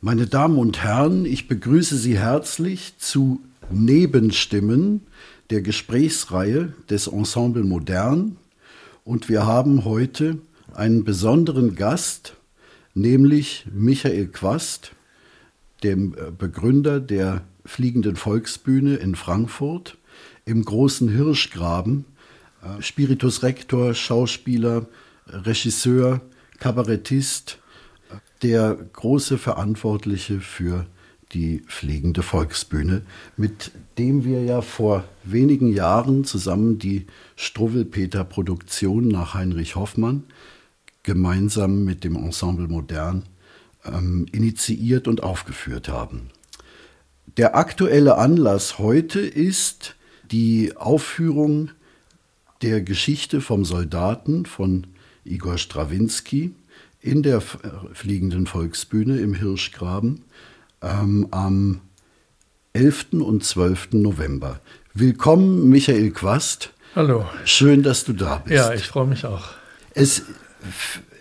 Meine Damen und Herren, ich begrüße Sie herzlich zu Nebenstimmen der Gesprächsreihe des Ensemble Modern. Und wir haben heute einen besonderen Gast, nämlich Michael Quast, dem äh, Begründer der Fliegenden Volksbühne in Frankfurt im großen Hirschgraben, äh, Spiritus Rector, Schauspieler, Regisseur, Kabarettist, der große Verantwortliche für die Fliegende Volksbühne, mit dem wir ja vor wenigen Jahren zusammen die Struwwelpeter-Produktion nach Heinrich Hoffmann gemeinsam mit dem Ensemble Modern ähm, initiiert und aufgeführt haben. Der aktuelle Anlass heute ist die Aufführung der Geschichte vom Soldaten von Igor Strawinski in der Fliegenden Volksbühne im Hirschgraben ähm, am 11. und 12. November. Willkommen, Michael Quast. Hallo. Schön, dass du da bist. Ja, ich freue mich auch. Es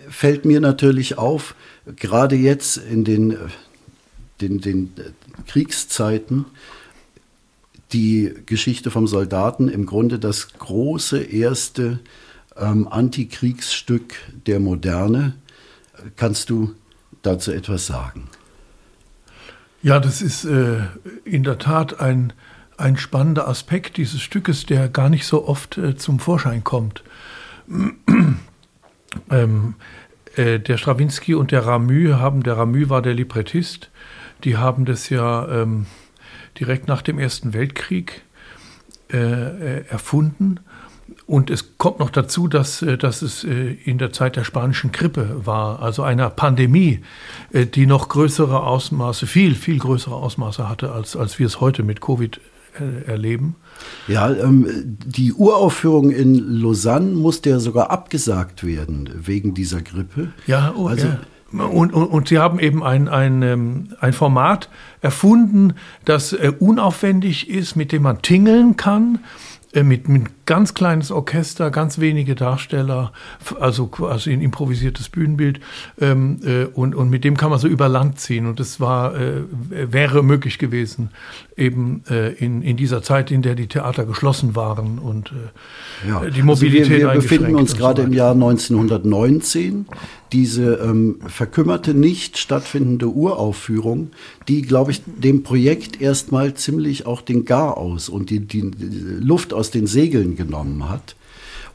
fällt mir natürlich auf, gerade jetzt in den, den, den Kriegszeiten, die Geschichte vom Soldaten im Grunde das große erste ähm, Antikriegsstück der Moderne. Kannst du dazu etwas sagen? Ja, das ist äh, in der Tat ein, ein spannender Aspekt dieses Stückes, der gar nicht so oft äh, zum Vorschein kommt. ähm, äh, der Strawinski und der Ramü haben, der Ramü war der Librettist, die haben das ja ähm, direkt nach dem Ersten Weltkrieg äh, äh, erfunden und es kommt noch dazu, dass, äh, dass es äh, in der Zeit der spanischen Grippe war, also einer Pandemie, äh, die noch größere Ausmaße, viel, viel größere Ausmaße hatte, als, als wir es heute mit Covid erleben. Ja, ähm, die Uraufführung in Lausanne musste ja sogar abgesagt werden wegen dieser Grippe. Ja, oh, also, ja. Und, und, und, sie haben eben ein, ein, ähm, ein Format erfunden, das unaufwendig ist, mit dem man tingeln kann mit, mit ganz kleines Orchester, ganz wenige Darsteller, also quasi ein improvisiertes Bühnenbild ähm, äh, und, und mit dem kann man so über Land ziehen und das war, äh, wäre möglich gewesen eben äh, in, in dieser Zeit, in der die Theater geschlossen waren und äh, ja. die Mobilität also wir, wir befinden uns gerade so im Jahr 1919. Diese ähm, verkümmerte, nicht stattfindende Uraufführung, die, glaube ich, dem Projekt erstmal ziemlich auch den Gar aus und die, die, Luft aus den Segeln genommen hat.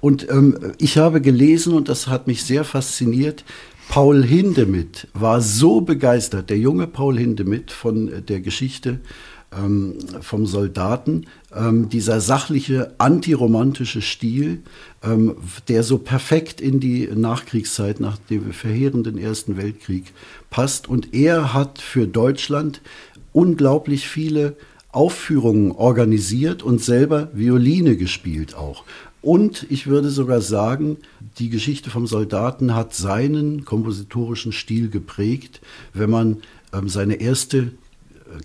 Und ähm, ich habe gelesen, und das hat mich sehr fasziniert, Paul Hindemith war so begeistert, der junge Paul Hindemith von der Geschichte ähm, vom Soldaten, ähm, dieser sachliche, antiromantische Stil, ähm, der so perfekt in die Nachkriegszeit, nach dem verheerenden Ersten Weltkrieg passt. Und er hat für Deutschland unglaublich viele Aufführungen organisiert und selber Violine gespielt auch. Und ich würde sogar sagen, die Geschichte vom Soldaten hat seinen kompositorischen Stil geprägt, wenn man ähm, seine erste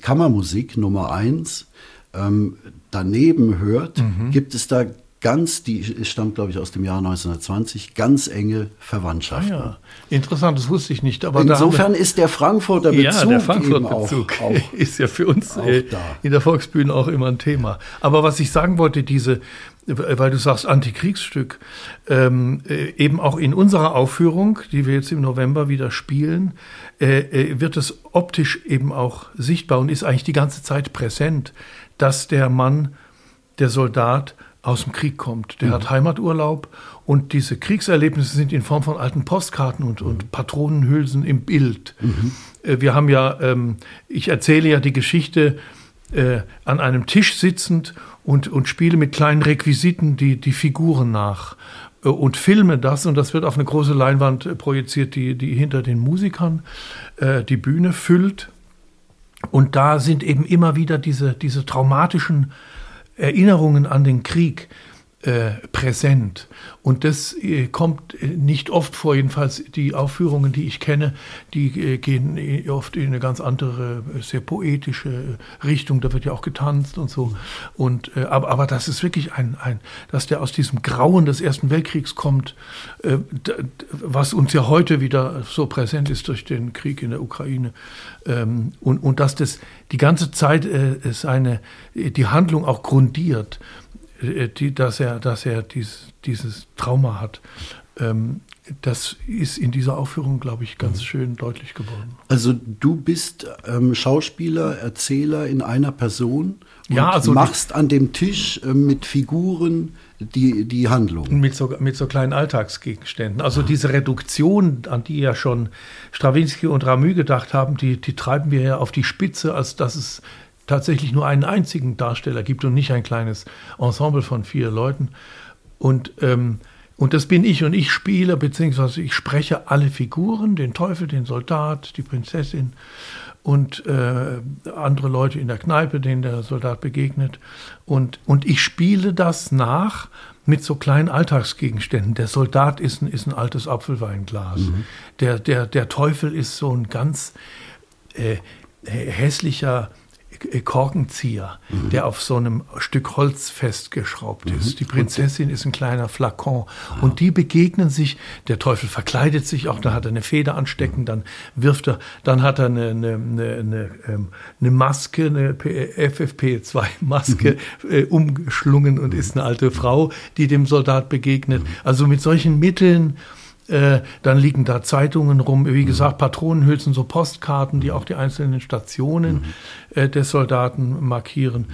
Kammermusik Nummer eins ähm, daneben hört, mhm. gibt es da ganz, die stammt glaube ich aus dem Jahr 1920, ganz enge Verwandtschaft. Ah ja. Interessant, das wusste ich nicht. Aber Insofern ist der Frankfurter Bezug, ja, der Frankfurter Bezug auch, auch, ist ja für uns äh, in der Volksbühne auch immer ein Thema. Aber was ich sagen wollte, diese, weil du sagst Antikriegsstück, ähm, äh, eben auch in unserer Aufführung, die wir jetzt im November wieder spielen, äh, äh wird es optisch eben auch sichtbar und ist eigentlich die ganze Zeit präsent, dass der Mann, der Soldat, aus dem Krieg kommt. Der mhm. hat Heimaturlaub und diese Kriegserlebnisse sind in Form von alten Postkarten und, mhm. und Patronenhülsen im Bild. Mhm. Äh, wir haben ja, ähm, ich erzähle ja die Geschichte äh, an einem Tisch sitzend und, und spiele mit kleinen Requisiten die, die Figuren nach. äh, und filme das und das wird auf eine große Leinwand äh, projiziert, die, die hinter den Musikern äh, die Bühne füllt. Und da sind eben immer wieder diese, diese traumatischen Erinnerungen an den Krieg präsent. Und das äh, kommt äh, nicht oft vor, jedenfalls die Aufführungen, die ich kenne, die äh, gehen äh, oft in eine ganz andere, äh, sehr poetische Richtung. Da wird ja auch getanzt und so. Und, aber, aber das ist wirklich ein, ein, dass der aus diesem Grauen des Ersten Weltkriegs kommt, was uns ja heute wieder so präsent ist durch den Krieg in der Ukraine. Ähm, und, und dass das die ganze Zeit seine, die Handlung auch grundiert. Äh, die, dass er, dass er dies, dieses Trauma hat. Ähm, das ist in dieser Aufführung, glaube ich, ganz mhm. schön deutlich geworden. Also du bist ähm, Schauspieler, Erzähler in einer Person und ja, also machst an dem Tisch äh, mit Figuren die, die Handlung. Mit so, mit so kleinen Alltagsgegenständen. Also diese Reduktion, an die ja schon Stravinsky und Ramü gedacht haben, die, die treiben wir ja auf die Spitze, als dass es tatsächlich nur einen einzigen Darsteller gibt und nicht ein kleines Ensemble von vier Leuten. Und, ähm, und das bin ich und ich spiele, beziehungsweise ich spreche alle Figuren, den Teufel, den Soldat, die Prinzessin und äh, andere Leute in der Kneipe, denen der Soldat begegnet. Und, und ich spiele das nach mit so kleinen Alltagsgegenständen. Der Soldat ist ein, ist ein altes Apfelweinglas. Mhm. Der, der, der Teufel ist so ein ganz äh, hässlicher Korkenzieher, mhm. der auf so einem Stück Holz festgeschraubt mhm. ist. Die Prinzessin ist ein kleiner Flakon. Ah. Und die begegnen sich, der Teufel verkleidet sich auch, da hat er eine Feder anstecken, dann wirft er, dann hat er eine, eine, eine, eine, ähm, Maske, eine FFP2-Maske mhm. äh, umgeschlungen und ist eine alte Frau, die dem Soldat begegnet. Mhm. Also mit solchen Mitteln äh, dann liegen da Zeitungen rum, wie gesagt, Patronenhülsen, so Postkarten, die auch die einzelnen Stationen mhm. äh, des Soldaten markieren.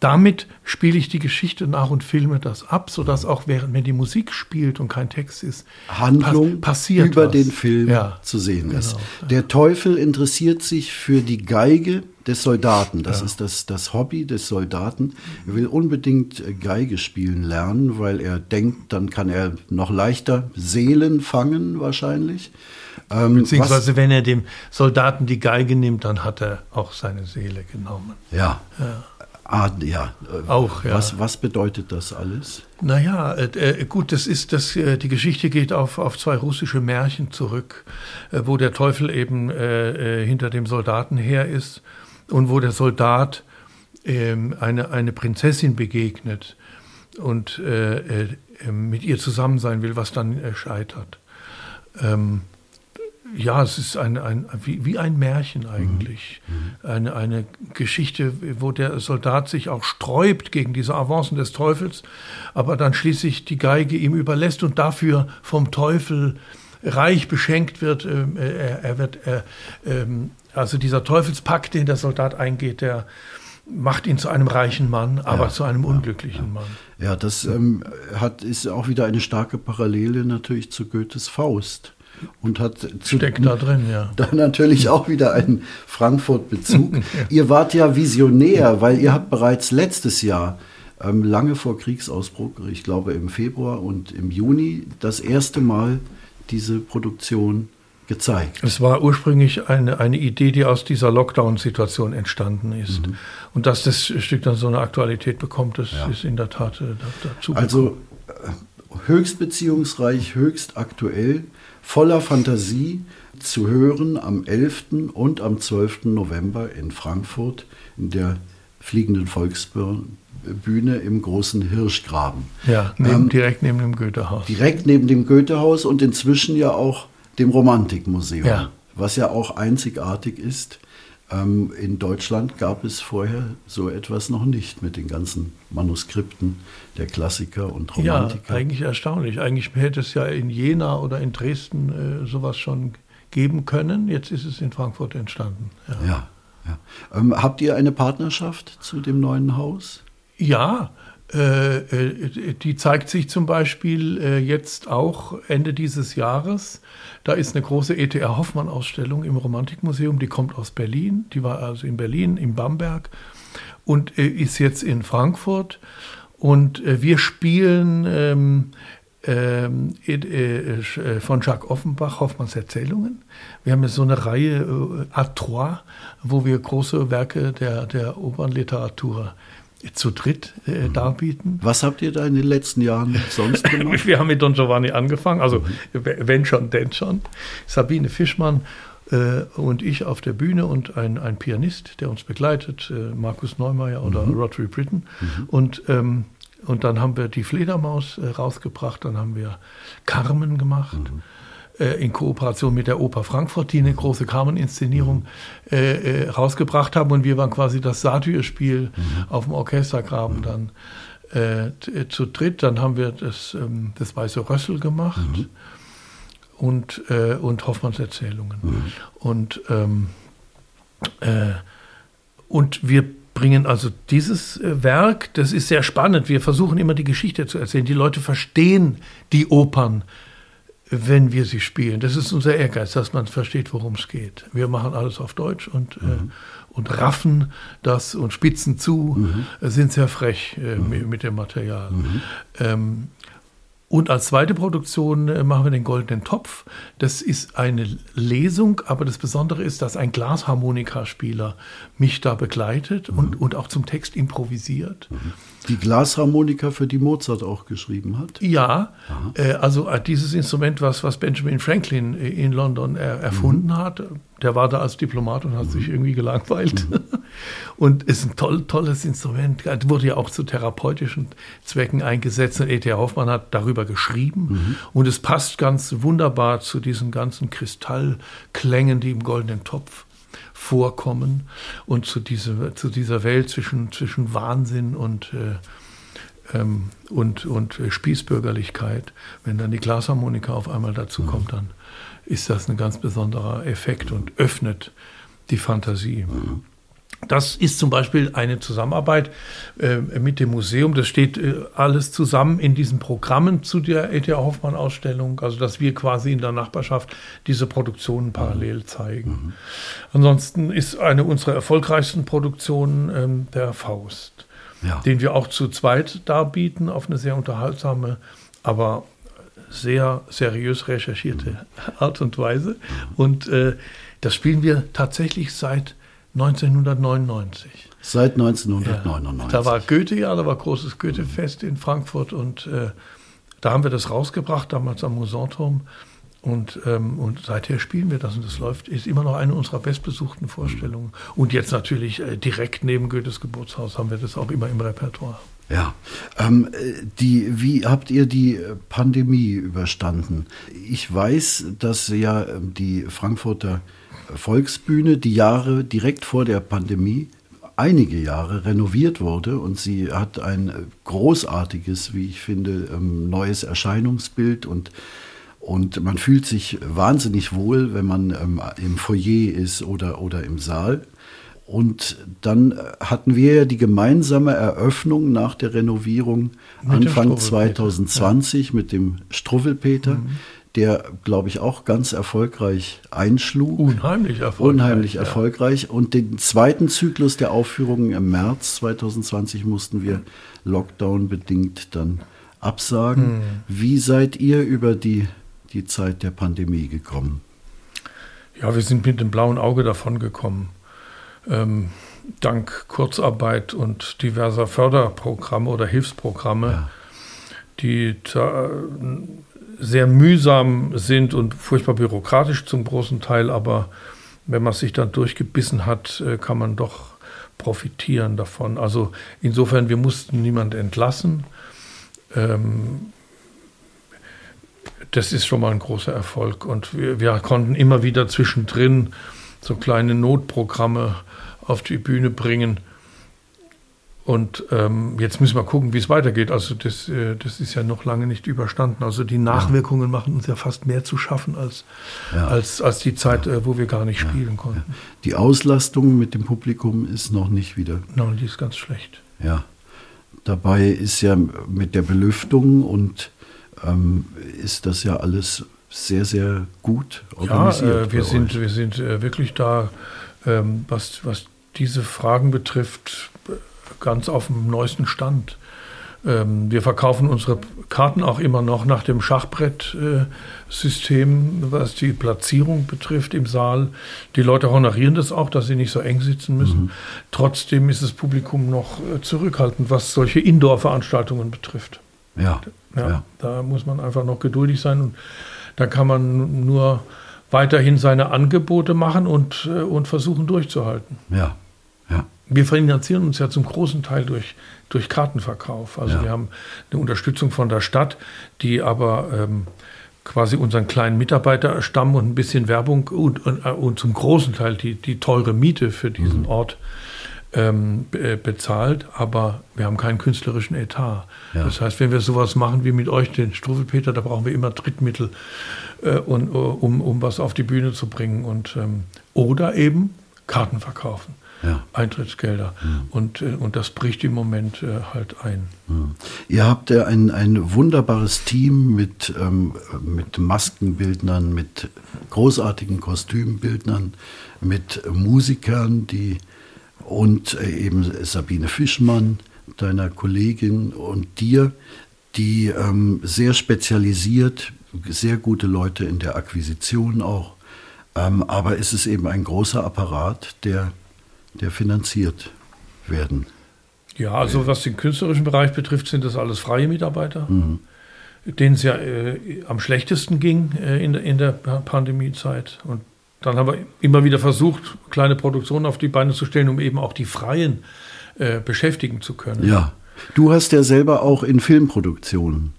Damit spiele ich die Geschichte nach und filme das ab, sodass auch während mir die Musik spielt und kein Text ist, Handlung pass passiert über was. den Film ja, zu sehen genau, ist. Der Teufel interessiert sich für die Geige des Soldaten. Das ja. ist das, das Hobby des Soldaten. Er will unbedingt äh, Geige spielen lernen, weil er denkt, dann kann er noch leichter Seelen fangen wahrscheinlich. Ähm, Beziehungsweise was, wenn er dem Soldaten die Geige nimmt, dann hat er auch seine Seele genommen. Ja. ja. Ah, ja. Auch, ja. Was, was bedeutet das alles? Naja, äh, äh, gut, das ist, das, äh, die Geschichte geht auf, auf zwei russische Märchen zurück, äh, wo der Teufel eben äh, äh, hinter dem Soldaten her ist und wo der Soldat ähm, eine, eine Prinzessin begegnet und mit ihr zusammen sein will, was dann scheitert. Ähm, ja, es ist ein, ein, wie, wie ein Märchen eigentlich. Mhm. mhm. Eine, eine Geschichte, wo der Soldat sich auch sträubt gegen diese Avancen des Teufels, aber dann schließlich die Geige ihm überlässt und dafür vom Teufel reich beschenkt wird. Ähm, er, er wird, er, ähm, also dieser Teufelspakt, den der Soldat eingeht, der macht ihn zu einem reichen Mann, aber ja, zu einem unglücklichen ja, Mann. Ja, das ähm, hat, ist auch wieder eine starke Parallele natürlich zu Goethes Faust und hat steckt da drin, ja. Da natürlich auch wieder einen Frankfurt-Bezug. ja. Ihr wart ja visionär, weil ihr habt bereits letztes Jahr ähm, lange vor Kriegsausbruch, ich glaube im Februar und im Juni, das erste Mal diese Produktion gezeigt. Es war ursprünglich eine, eine Idee, die aus dieser Lockdown-Situation entstanden ist. Mhm. Und dass das Stück dann so eine Aktualität bekommt, das ja. ist in der Tat äh, dazu. Also äh, höchst beziehungsreich, höchst aktuell voller Fantasie zu hören am 11. und am 12. November in Frankfurt in der fliegenden Volksbühne im großen Hirschgraben. Ja, neben, ähm, direkt neben dem Goethehaus. Direkt neben dem Goethehaus und inzwischen ja auch dem Romantikmuseum, ja. was ja auch einzigartig ist. Ähm, in Deutschland gab es vorher so etwas noch nicht mit den ganzen Manuskripten der Klassiker und Romantiker. Ja, eigentlich erstaunlich. Eigentlich hätte es ja in Jena oder in Dresden äh, sowas schon geben können. Jetzt ist es in Frankfurt entstanden. Ja. ja, ja. Ähm, habt ihr eine Partnerschaft zu dem neuen Haus? Ja, die zeigt sich zum Beispiel äh, jetzt auch Ende dieses Jahres. Da ist eine große ETR Hoffmann-Ausstellung im Romantikmuseum, die kommt aus Berlin, die war also in Berlin, in Bamberg und ist jetzt in Frankfurt. Und wir spielen ähm, ähm, äh, von Jacques Offenbach, Hoffmanns Erzählungen. Wir haben jetzt so eine Reihe äh, A3, wo wir große Werke der, der Opernliteratur zu dritt äh, mhm. darbieten. Was habt ihr da in den letzten Jahren sonst gemacht? wir haben mit Don Giovanni angefangen, also wenn schon, denn schon. Sabine Fischmann äh, und ich auf der Bühne und ein, ein Pianist, der uns begleitet, äh, Markus Neumeier oder mhm. Rotary Britton. Mhm. Und, ähm, und dann haben wir die Fledermaus äh, rausgebracht, dann haben wir Carmen gemacht. Mhm in Kooperation mit der Oper Frankfurt, die eine große Carmen-Inszenierung äh, äh, rausgebracht haben. Und wir waren quasi das Satyrspiel mhm. auf dem Orchestergraben mhm. dann äh, zu dritt. Dann haben wir das, ähm, das Weiße Rössel gemacht mhm. und, äh, und Hoffmanns Erzählungen. Mhm. Und, ähm, äh, und wir bringen also dieses Werk, das ist sehr spannend. Wir versuchen immer die Geschichte zu erzählen. Die Leute verstehen die Opern wenn wir sie spielen. Das ist unser Ehrgeiz, dass man versteht, worum es geht. Wir machen alles auf Deutsch und, äh, mhm. äh, und raffen das und spitzen zu, mhm. sind sehr frech äh, mhm. mit dem Material. Mhm. Ähm, und als zweite Produktion äh, machen wir den Goldenen Topf. Das ist eine Lesung, aber das Besondere ist, dass ein Glasharmonikaspieler mich da begleitet mhm. und, und auch zum Text improvisiert. Mhm. Die Glasharmonika, für die Mozart auch geschrieben hat? Ja, äh, also äh, dieses Instrument, was, was Benjamin Franklin äh, in London er, erfunden mhm. hat, der war da als Diplomat und hat mhm. sich irgendwie gelangweilt. Mhm. Und ist ein toll, tolles Instrument. Wurde ja auch zu therapeutischen Zwecken eingesetzt. Und E.T. Hoffmann hat darüber geschrieben. Mhm. Und es passt ganz wunderbar zu diesen ganzen Kristallklängen, die im goldenen Topf vorkommen und zu, diese, zu dieser Welt zwischen, zwischen Wahnsinn und, äh, ähm, und, und Spießbürgerlichkeit. Wenn dann die Glasharmonika auf einmal dazu kommt, dann ist das ein ganz besonderer Effekt und öffnet die Fantasie. Mhm. Das ist zum Beispiel eine Zusammenarbeit äh, mit dem Museum. Das steht äh, alles zusammen in diesen Programmen zu der E.T.A. Hoffmann-Ausstellung. Also, dass wir quasi in der Nachbarschaft diese Produktionen parallel zeigen. Mhm. Ansonsten ist eine unserer erfolgreichsten Produktionen ähm, der Faust, ja. den wir auch zu zweit darbieten auf eine sehr unterhaltsame, aber sehr seriös recherchierte. Art und Weise. Und äh, das spielen wir tatsächlich seit 1999. Seit 1999. Ja, da war Goethe ja, da war großes Goethe-Fest in Frankfurt und äh, da haben wir das rausgebracht, damals am Musanturm. Und, ähm, und seither spielen wir das und das läuft, ist immer noch eine unserer bestbesuchten Vorstellungen. Und jetzt natürlich äh, direkt neben Goethes Geburtshaus haben wir das auch immer im Repertoire. Ja, ähm, die, wie habt ihr die Pandemie überstanden? Ich weiß, dass ja ähm, die Frankfurter Volksbühne, die Jahre direkt vor der Pandemie einige Jahre renoviert wurde und sie hat ein großartiges, wie ich finde, ähm, neues Erscheinungsbild und und man fühlt sich wahnsinnig wohl, wenn man ähm, im Foyer ist oder, oder im Saal. Und dann hatten wir ja die gemeinsame Eröffnung nach der Renovierung mit Anfang 2020 ja. mit dem Struwwelpeter. Mhm der, glaube ich, auch ganz erfolgreich einschlug. Unheimlich erfolgreich. Unheimlich erfolgreich. Und den zweiten Zyklus der Aufführungen im März 2020 mussten wir Lockdown-bedingt dann absagen. Hm. Wie seid ihr über die, die Zeit der Pandemie gekommen? Ja, wir sind mit dem blauen Auge davon gekommen. Ähm, dank Kurzarbeit und diverser Förderprogramme oder Hilfsprogramme, ja. die da sehr mühsam sind und furchtbar bürokratisch zum großen Teil, aber wenn man sich dann durchgebissen hat, äh, kann man doch profitieren davon. Also insofern, wir mussten niemanden entlassen. Ähm, das ist schon mal ein großer Erfolg. Und wir, wir, konnten immer wieder zwischendrin so kleine Notprogramme auf die Bühne bringen, und ähm, jetzt müssen wir gucken, wie es weitergeht. Also das, äh, das ist ja noch lange nicht überstanden. Also die Nachwirkungen ja. machen uns ja fast mehr zu schaffen als, ja. als, als die Zeit, ja. äh, wo wir gar nicht spielen konnten. Die Auslastung mit dem Publikum ist noch nicht wieder. Nein, die ist ganz schlecht. Ja. Dabei ist ja mit der Belüftung und ähm, ist das ja alles sehr, sehr gut organisiert. Ja, äh, wir, sind, wir sind äh, wirklich da, ähm, was, was diese Fragen betrifft, ganz auf dem neuesten Stand. Ähm, wir verkaufen unsere Karten auch immer noch nach dem Schachbrett-System, was die Platzierung betrifft im Saal. Die Leute honorieren das auch, dass sie nicht so eng sitzen müssen. Mhm. Trotzdem ist das Publikum noch äh, zurückhaltend, was solche Indoor-Veranstaltungen betrifft. Ja, ja, ja. Da muss man einfach noch geduldig sein und da kann man nur weiterhin seine Angebote machen und, äh, und versuchen durchzuhalten. Ja, ja. Wir finanzieren uns ja zum großen Teil durch, durch Kartenverkauf. Also ja. wir haben eine Unterstützung von der Stadt, die aber ähm, quasi unseren kleinen Mitarbeiterstamm und ein bisschen Werbung und, und, und zum großen Teil die, die teure Miete für diesen mhm. Ort ähm, bezahlt, aber wir haben keinen künstlerischen Etat. Ja. Das heißt, wenn wir sowas machen wie mit euch, den Struffelpeter, da brauchen wir immer Drittmittel, äh, und, uh, um, um was auf die Bühne zu bringen. Und, ähm, oder eben Karten verkaufen. Ja. Eintrittsgelder. Mhm. Und, äh, und das bricht im Moment äh, halt ein. Ihr habt ja ein, ein wunderbares Team mit, ähm, mit Maskenbildnern, mit großartigen Kostümbildnern, mit Musikern, die und äh, eben Sabine Fischmann, deiner Kollegin und dir, die ähm, sehr spezialisiert, sehr gute Leute in der Akquisition auch. Ähm, aber es ist eben ein großer Apparat, der, der finanziert werden. Ja, also was den künstlerischen Bereich betrifft, sind das alles freie Mitarbeiter, mhm. denen es ja äh, am schlechtesten ging äh, in, in der Pandemiezeit. Und dann haben wir immer wieder versucht, kleine Produktionen auf die Beine zu stellen, um eben auch die Freien äh, beschäftigen zu können. Ja, du hast ja selber auch in Filmproduktionen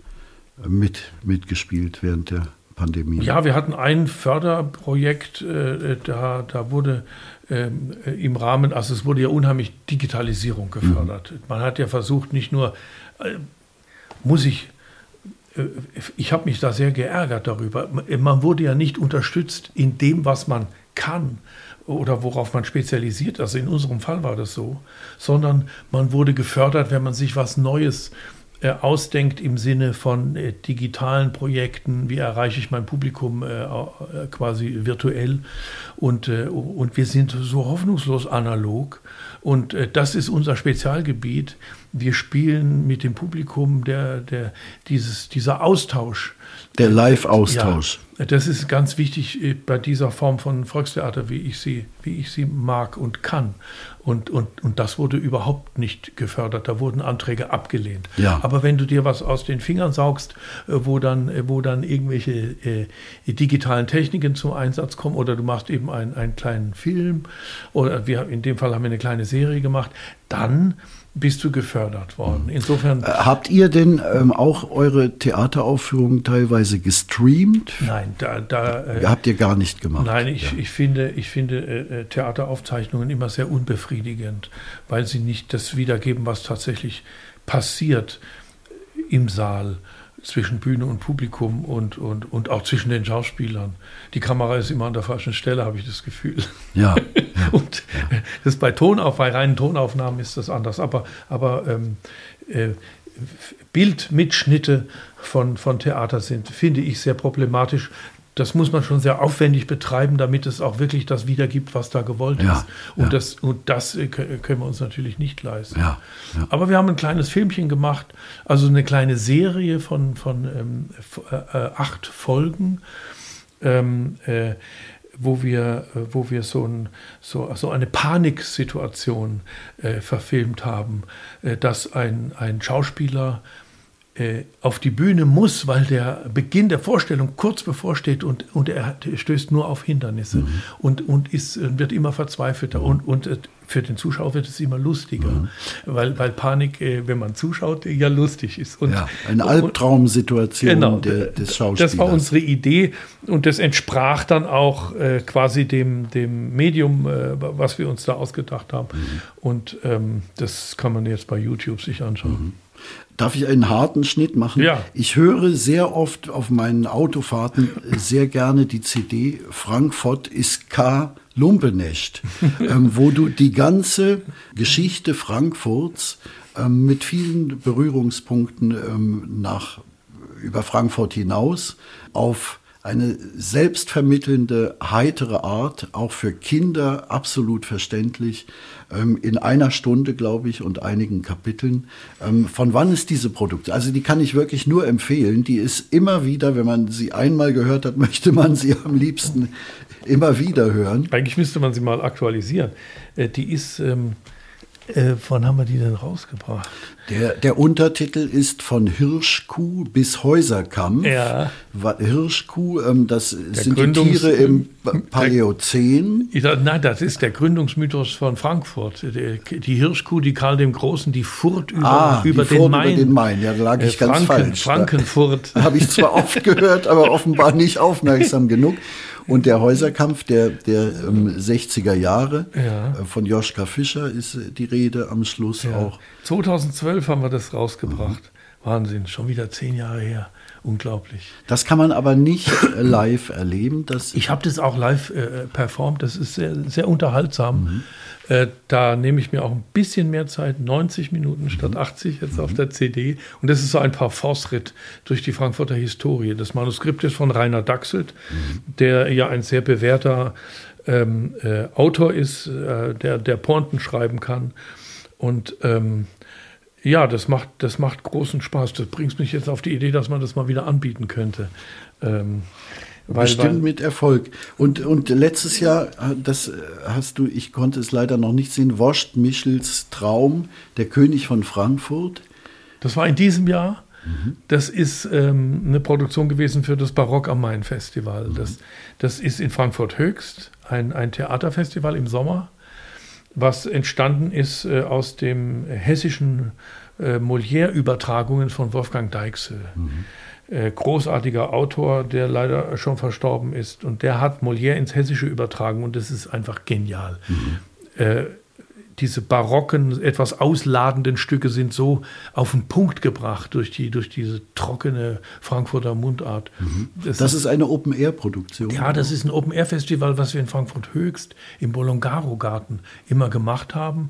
äh, mit, mitgespielt während der Pandemie. Ja, wir hatten ein Förderprojekt, äh, da, da wurde ähm, im Rahmen, also es wurde ja unheimlich Digitalisierung gefördert. Mhm. Man hat ja versucht, nicht nur, äh, muss ich äh, ich habe mich da sehr geärgert darüber. Man wurde ja nicht unterstützt in dem, was man kann oder worauf man spezialisiert, also in unserem Fall war das so, sondern man wurde gefördert, wenn man sich was Neues äh, ausdenkt im Sinne von äh, digitalen Projekten, wie erreiche ich mein Publikum äh, äh quasi virtuell und, äh, und wir sind so hoffnungslos analog und äh, das ist unser Spezialgebiet. Wir spielen mit dem Publikum, der, der, dieses, dieser Austausch. Der Live-Austausch. Ja, das ist ganz wichtig äh, bei dieser Form von Volkstheater, wie ich sie, wie ich sie mag und kann. Und, und, und das wurde überhaupt nicht gefördert. Da wurden Anträge abgelehnt. Ja. Aber wenn du dir was aus den Fingern saugst, äh, wo dann, wo dann irgendwelche äh, digitalen Techniken zum Einsatz kommen, oder du machst eben einen, einen kleinen Film, oder wir, in dem Fall haben wir eine kleine Serie gemacht, dann bist du gefördert worden. Insofern. Äh, habt ihr denn ähm, auch eure Theateraufführungen teilweise gestreamt? Nein, da, da äh, habt ihr gar nicht gemacht. Nein, ich, ja. ich finde, ich finde äh, äh, Theateraufzeichnungen immer sehr unbefriedigend, weil sie nicht das wiedergeben, was tatsächlich passiert im Saal zwischen Bühne und Publikum und, und, und auch zwischen den Schauspielern. Die Kamera ist immer an der falschen Stelle, habe ich das Gefühl. Ja. ja und ja. das bei Tonauf, bei reinen Tonaufnahmen ist das anders. Aber, aber ähm, äh, Bildmitschnitte von, von Theater sind, finde ich, sehr problematisch das muss man schon sehr aufwendig betreiben, damit es auch wirklich das wiedergibt, was da gewollt ja, ist. Und, ja. das, und das äh, können wir uns natürlich nicht leisten. Ja, Aber wir haben ein kleines Filmchen gemacht, also eine kleine Serie von, von ähm, äh, acht Folgen, ähm, äh, wo wir, äh, wo wir so, ein, so, so eine Paniksituation äh, verfilmt haben, äh, dass ein, ein Schauspieler äh, auf die Bühne muss, weil der Beginn der Vorstellung kurz bevorsteht und, und er stößt nur auf Hindernisse mhm. und, und ist, wird immer verzweifelter mhm. und, und äh, für den Zuschauer wird es immer lustiger, mhm. weil, weil Panik, äh, wenn man zuschaut, ja lustig ist. Und, ja, eine Albtraumsituation genau, der, des Schauspielers. Das war unsere Idee und das entsprach dann auch äh, quasi dem, dem Medium, äh, was wir uns da ausgedacht haben. Mhm. Und ähm, das kann man jetzt bei YouTube sich anschauen. Darf ich einen harten Schnitt machen? Ja. Ich höre sehr oft auf meinen Autofahrten sehr gerne die CD Frankfurt ist K. Lumpenecht, ähm, wo du die ganze Geschichte Frankfurts ähm, mit vielen Berührungspunkten ähm, nach, über Frankfurt hinaus auf eine selbstvermittelnde, heitere Art, auch für Kinder absolut verständlich, ähm, in einer Stunde, glaube ich, und einigen Kapiteln. Ähm, von wann ist diese Produktion? Also die kann ich wirklich nur empfehlen. Die ist immer wieder, wenn man sie einmal gehört hat, möchte man sie am liebsten immer wieder hören. Eigentlich müsste man sie mal aktualisieren. Äh, die ist ähm, äh, wann haben wir die denn rausgebracht? Der, der Untertitel ist von Hirschkuh bis Häuserkampf. Ja. Hirschkuh, ähm, das der sind Gründungs die Tiere im Paläozän. Der, nein, das ist der Gründungsmythos von Frankfurt. Die, die Hirschkuh, die Karl dem Großen, die Furt über, ah, über, den, Furt Main. über den Main. Ja, da lag ich äh, ganz Franken, falsch. Frankenfurt. Habe ich zwar oft gehört, aber offenbar nicht aufmerksam genug. Und der Häuserkampf der, der ähm, 60er Jahre ja. äh, von Joschka Fischer ist äh, die Rede am Schluss ja. auch. 2012 haben wir das rausgebracht. Mhm. Wahnsinn, schon wieder zehn Jahre her. Unglaublich. Das kann man aber nicht äh, live erleben. Das ich habe das auch live äh, performt. Das ist sehr, sehr unterhaltsam. Mhm. Äh, da nehme ich mir auch ein bisschen mehr Zeit, 90 Minuten statt 80 jetzt auf der CD. Und das ist so ein paar Forstritt durch die Frankfurter Historie. Das Manuskript ist von Rainer Dachselt, der ja ein sehr bewährter ähm, äh, Autor ist, äh, der, der Pointen schreiben kann. Und ähm, ja, das macht, das macht großen Spaß. Das bringt mich jetzt auf die Idee, dass man das mal wieder anbieten könnte. Ähm, weil, Bestimmt weil, mit Erfolg. Und, und letztes Jahr, das hast du, ich konnte es leider noch nicht sehen, Woscht Michels Traum, der König von Frankfurt. Das war in diesem Jahr. Mhm. Das ist ähm, eine Produktion gewesen für das Barock am Main Festival. Mhm. Das, das ist in Frankfurt Höchst, ein, ein Theaterfestival im Sommer, was entstanden ist äh, aus dem hessischen äh, Molière-Übertragungen von Wolfgang Deichsel. Mhm. Äh, großartiger Autor, der leider schon verstorben ist. Und der hat Molière ins Hessische übertragen und das ist einfach genial. Mhm. Diese barocken, etwas ausladenden Stücke sind so auf den Punkt gebracht durch, die, durch diese trockene Frankfurter Mundart. Mhm. Das, das, ist eine Open-Air-Produktion. Ja, das ist ein Open-Air-Festival, was wir in Frankfurt Höchst im Bolongaro-Garten immer gemacht haben.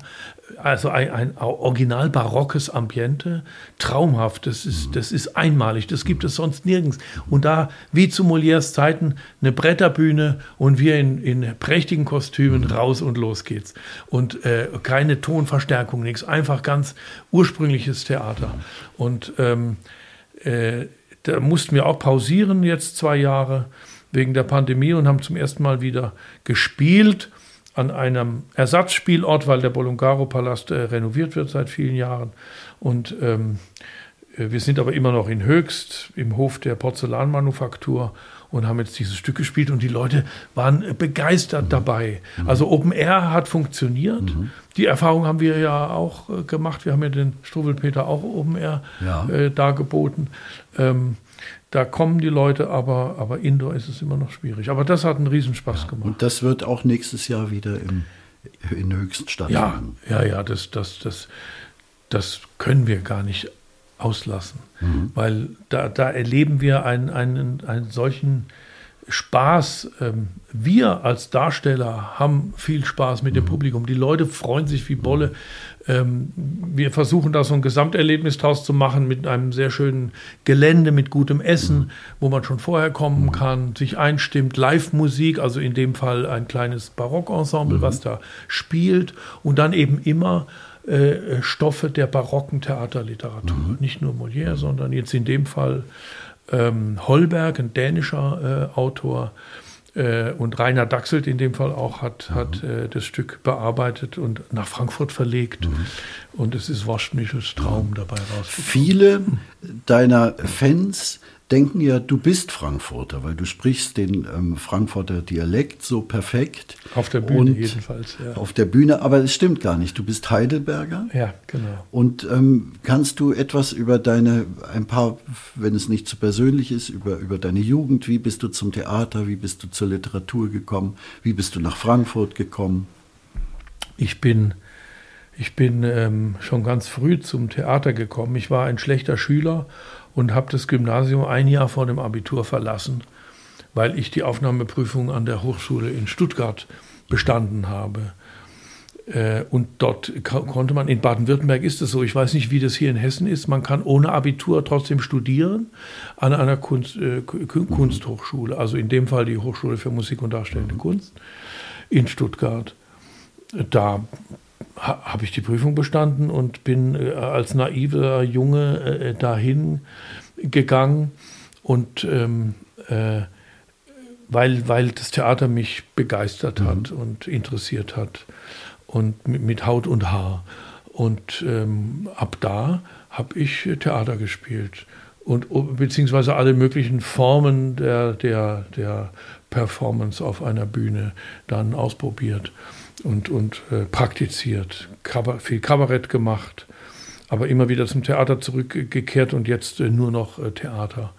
Also ein, ein original barockes Ambiente, traumhaft, das ist, mhm. das ist einmalig, das gibt es sonst nirgends. Und da, wie zu Molières Zeiten, eine Bretterbühne und wir in, in prächtigen Kostümen mhm. raus und los geht's. Und äh, keine Tonverstärkung, nichts, einfach ganz ursprüngliches Theater. Und ähm, äh, da mussten wir auch pausieren jetzt zwei Jahre wegen der Pandemie und haben zum ersten Mal wieder gespielt an einem Ersatzspielort, weil der Bolongaro-Palast äh, renoviert wird seit vielen Jahren. Und ähm, äh, wir sind aber immer noch in Höchst im Hof der Porzellanmanufaktur und haben jetzt dieses Stück gespielt und die Leute waren begeistert mhm. dabei. Also Open Air hat funktioniert. Mhm. Die Erfahrung haben wir ja auch äh, gemacht. Wir haben ja den Struwelpeter auch Open Air ja. äh, dargeboten. Ähm, da kommen die Leute, aber, aber Indoor ist es immer noch schwierig. Aber das hat einen Riesenspaß ja, gemacht. Und das wird auch nächstes Jahr wieder im, in Höchst stattfinden. Ja, ja, ja, das, das, das, das können wir gar nicht auslassen. Mhm. Weil da, da erleben wir einen, einen, einen solchen Spaß. Ähm, wir als Darsteller haben viel Spaß mit dem mhm. Publikum. Die Leute freuen sich wie Bolle. Ähm, wir versuchen da so ein Gesamterlebnis draus zu machen mit einem sehr schönen Gelände, mit gutem Essen, mhm. wo man schon vorher kommen kann, sich einstimmt, Live-Musik, also in dem Fall ein kleines Barockensemble, was da spielt und dann eben immer äh, Stoffe der barocken Theaterliteratur. Mhm. Nicht nur Molière, sondern jetzt in dem Fall ähm, Holberg, ein dänischer äh, Autor, äh, und Rainer Dachselt in dem Fall auch hat, mhm. hat äh, das Stück bearbeitet und nach Frankfurt verlegt. Mhm. Und es ist Wosch Michels Traum mhm. dabei rausgekommen. Viele deiner Fans denken ja, du bist Frankfurter, weil du sprichst den ähm, Frankfurter Dialekt so perfekt. Auf der Bühne und jedenfalls, ja. Auf der Bühne, aber es stimmt gar nicht. Du bist Heidelberger. Ja, genau. Und ähm, kannst du etwas über deine, ein paar, wenn es nicht zu persönlich ist, über, über deine Jugend, wie bist du zum Theater, wie bist du zur Literatur gekommen, wie bist du nach Frankfurt gekommen? Ich bin ich bin ähm, schon ganz früh zum Theater gekommen. Ich war ein schlechter Schüler und habe das Gymnasium ein Jahr vor dem Abitur verlassen, weil ich die Aufnahmeprüfung an der Hochschule in Stuttgart bestanden habe. Äh, und dort konnte man, in Baden-Württemberg ist es so, ich weiß nicht, wie das hier in Hessen ist, man kann ohne Abitur trotzdem studieren an einer Kunst, äh, Kunsthochschule, also in dem Fall die Hochschule für Musik und Darstellende Kunst in Stuttgart. Da ha, habe ich die Prüfung bestanden und bin äh, als naiver Junge äh, dahin gegangen und ähm, äh, weil, weil das Theater mich begeistert mhm. hat und interessiert hat und mit, mit Haut und Haar. Und ähm, ab da habe ich Theater gespielt und beziehungsweise alle möglichen Formen der, der, der Performance auf einer Bühne dann ausprobiert und, und äh, praktiziert. Kabar viel Kabarett gemacht, aber immer wieder zum Theater zurückgekehrt und jetzt äh, nur noch äh, Theater.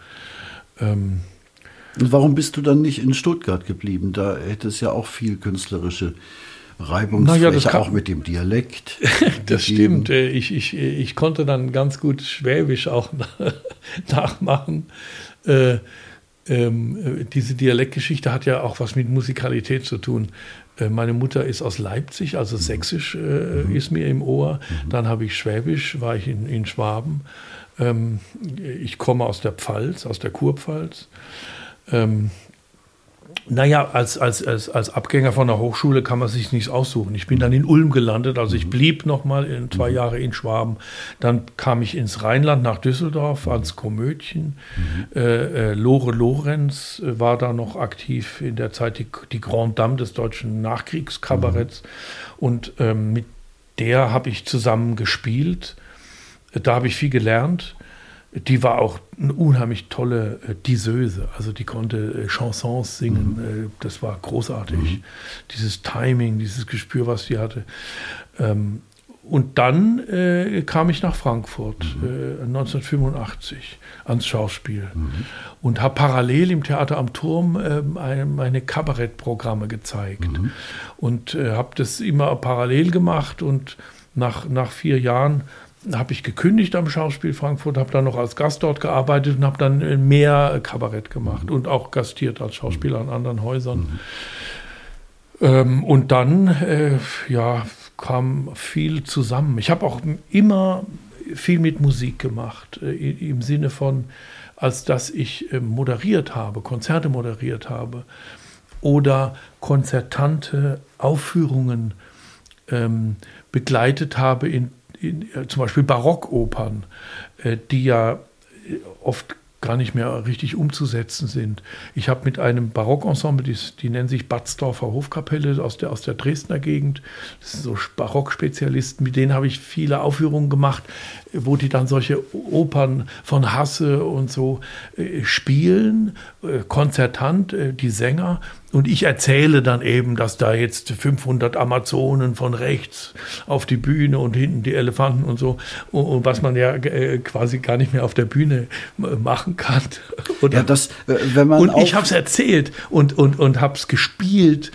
Ähm, und warum bist du dann nicht in Stuttgart geblieben? Da hätte es ja auch viel künstlerische Reibungsfläche, naja, kann, auch mit dem Dialekt. das stimmt. Äh, ich, ich, ich konnte dann ganz gut Schwäbisch auch nachmachen. Äh, ähm, diese Dialektgeschichte hat ja auch was mit Musikalität zu tun. Äh, meine Mutter ist aus Leipzig, also mhm. Sächsisch äh, mhm. ist mir im Ohr. Mhm. Dann habe ich Schwäbisch, war ich in, in Schwaben. Ähm, ich komme aus der Pfalz, aus der Kurpfalz. Ähm, naja, als, als, als, als Abgänger von der Hochschule kann man sich nichts aussuchen. Ich bin dann in Ulm gelandet, also ich mhm. blieb noch mal in zwei mhm. Jahre in Schwaben. Dann kam ich ins Rheinland nach Düsseldorf als Komödien. Mhm. Äh, äh, Lore Lorenz äh, war da noch aktiv in der Zeit die, die Grand Dame des deutschen Nachkriegskabaretts. Mhm. Und ähm, mit der habe ich zusammen gespielt. Da habe ich viel gelernt die war auch eine unheimlich tolle äh, Diseuse. Also die konnte äh, Chansons singen. Mhm. Äh, das war großartig. Mhm. Dieses Timing, dieses Gespür, was sie hatte. Ähm, und dann äh, kam ich nach Frankfurt mhm. 1985 ans Schauspiel mhm. und habe parallel im Theater am Turm äh, meine Kabarettprogramme gezeigt mhm. und äh, habe das immer parallel gemacht und nach, nach vier Jahren habe ich gekündigt am Schauspiel Frankfurt, habe dann noch als Gast dort gearbeitet und habe dann mehr Kabarett gemacht und auch gastiert als Schauspieler an anderen Häusern. Mhm. Ähm, und dann, äh, ja, kam viel zusammen. Ich habe auch immer viel mit Musik gemacht, äh, im Sinne von, als dass ich äh, moderiert habe, Konzerte moderiert habe oder konzertante Aufführungen ähm, begleitet habe in äh, zum Beispiel Barockopern, äh, die ja äh, oft gar nicht mehr richtig umzusetzen sind. Ich habe mit einem Barockensemble, die, die nennen sich Batzdorfer Hofkapelle aus der, aus der Dresdner Gegend, das sind so Barockspezialisten, mit denen habe ich viele Aufführungen gemacht, wo die dann solche Opern von Hasse und so äh, spielen, konzertant, äh, die Sänger. Und ich erzähle dann eben, dass da jetzt 500 Amazonen von rechts auf die Bühne und hinten die Elefanten und so. Und, und was man ja äh, quasi gar nicht mehr auf der Bühne äh, machen kann. Oder? Ja, das, äh, wenn man und ich habe es erzählt und, und, und habe es gespielt.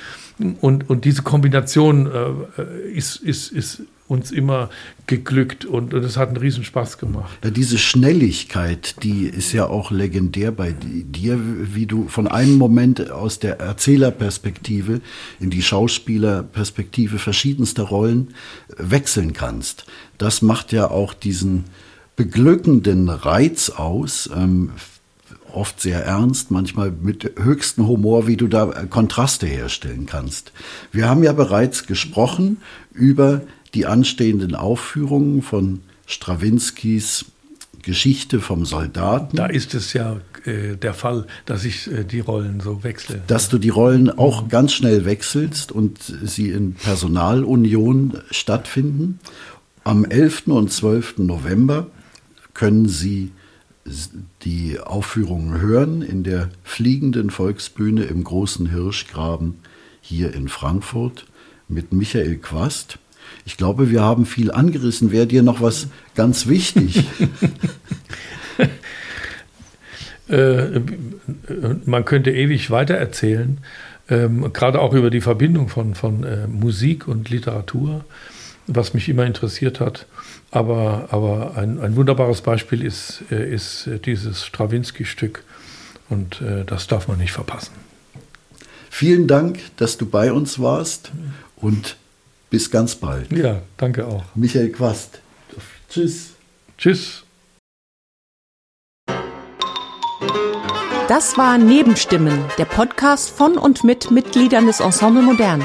Und, und diese Kombination äh, ist, ist, ist uns immer geglückt und, es hat einen Riesenspaß gemacht. Ja, diese Schnelligkeit, die ist ja auch legendär bei dir, wie du von einem Moment aus der Erzählerperspektive in die Schauspielerperspektive verschiedenster Rollen wechseln kannst. Das macht ja auch diesen beglückenden Reiz aus. Ähm, oft sehr ernst, manchmal mit höchstem Humor, wie du da Kontraste herstellen kannst. Wir haben ja bereits gesprochen über die anstehenden Aufführungen von Strawinskys Geschichte vom Soldaten. Da ist es ja äh, der Fall, dass ich äh, die Rollen so wechsle. Dass du die Rollen auch ganz schnell wechselst und sie in Personalunion stattfinden. Am 11. und 12. November können Sie die Aufführungen hören in der fliegenden Volksbühne im großen Hirschgraben hier in Frankfurt mit Michael Quast. Ich glaube, wir haben viel angerissen. Wäre dir noch was ganz wichtig? äh, man könnte ewig weiter erzählen, ähm, gerade auch über die Verbindung von, von äh, Musik und Literatur, was mich immer interessiert hat. Aber, aber ein, ein wunderbares Beispiel ist, äh, ist dieses Stravinsky-Stück und das darf man nicht verpassen. Vielen Dank, dass du bei uns warst und Bis ganz bald. Ja, danke auch. Michael Quast. Tschüss. Tschüss. Das war Nebenstimmen, der Podcast von und mit Mitgliedern des Ensemble Modern.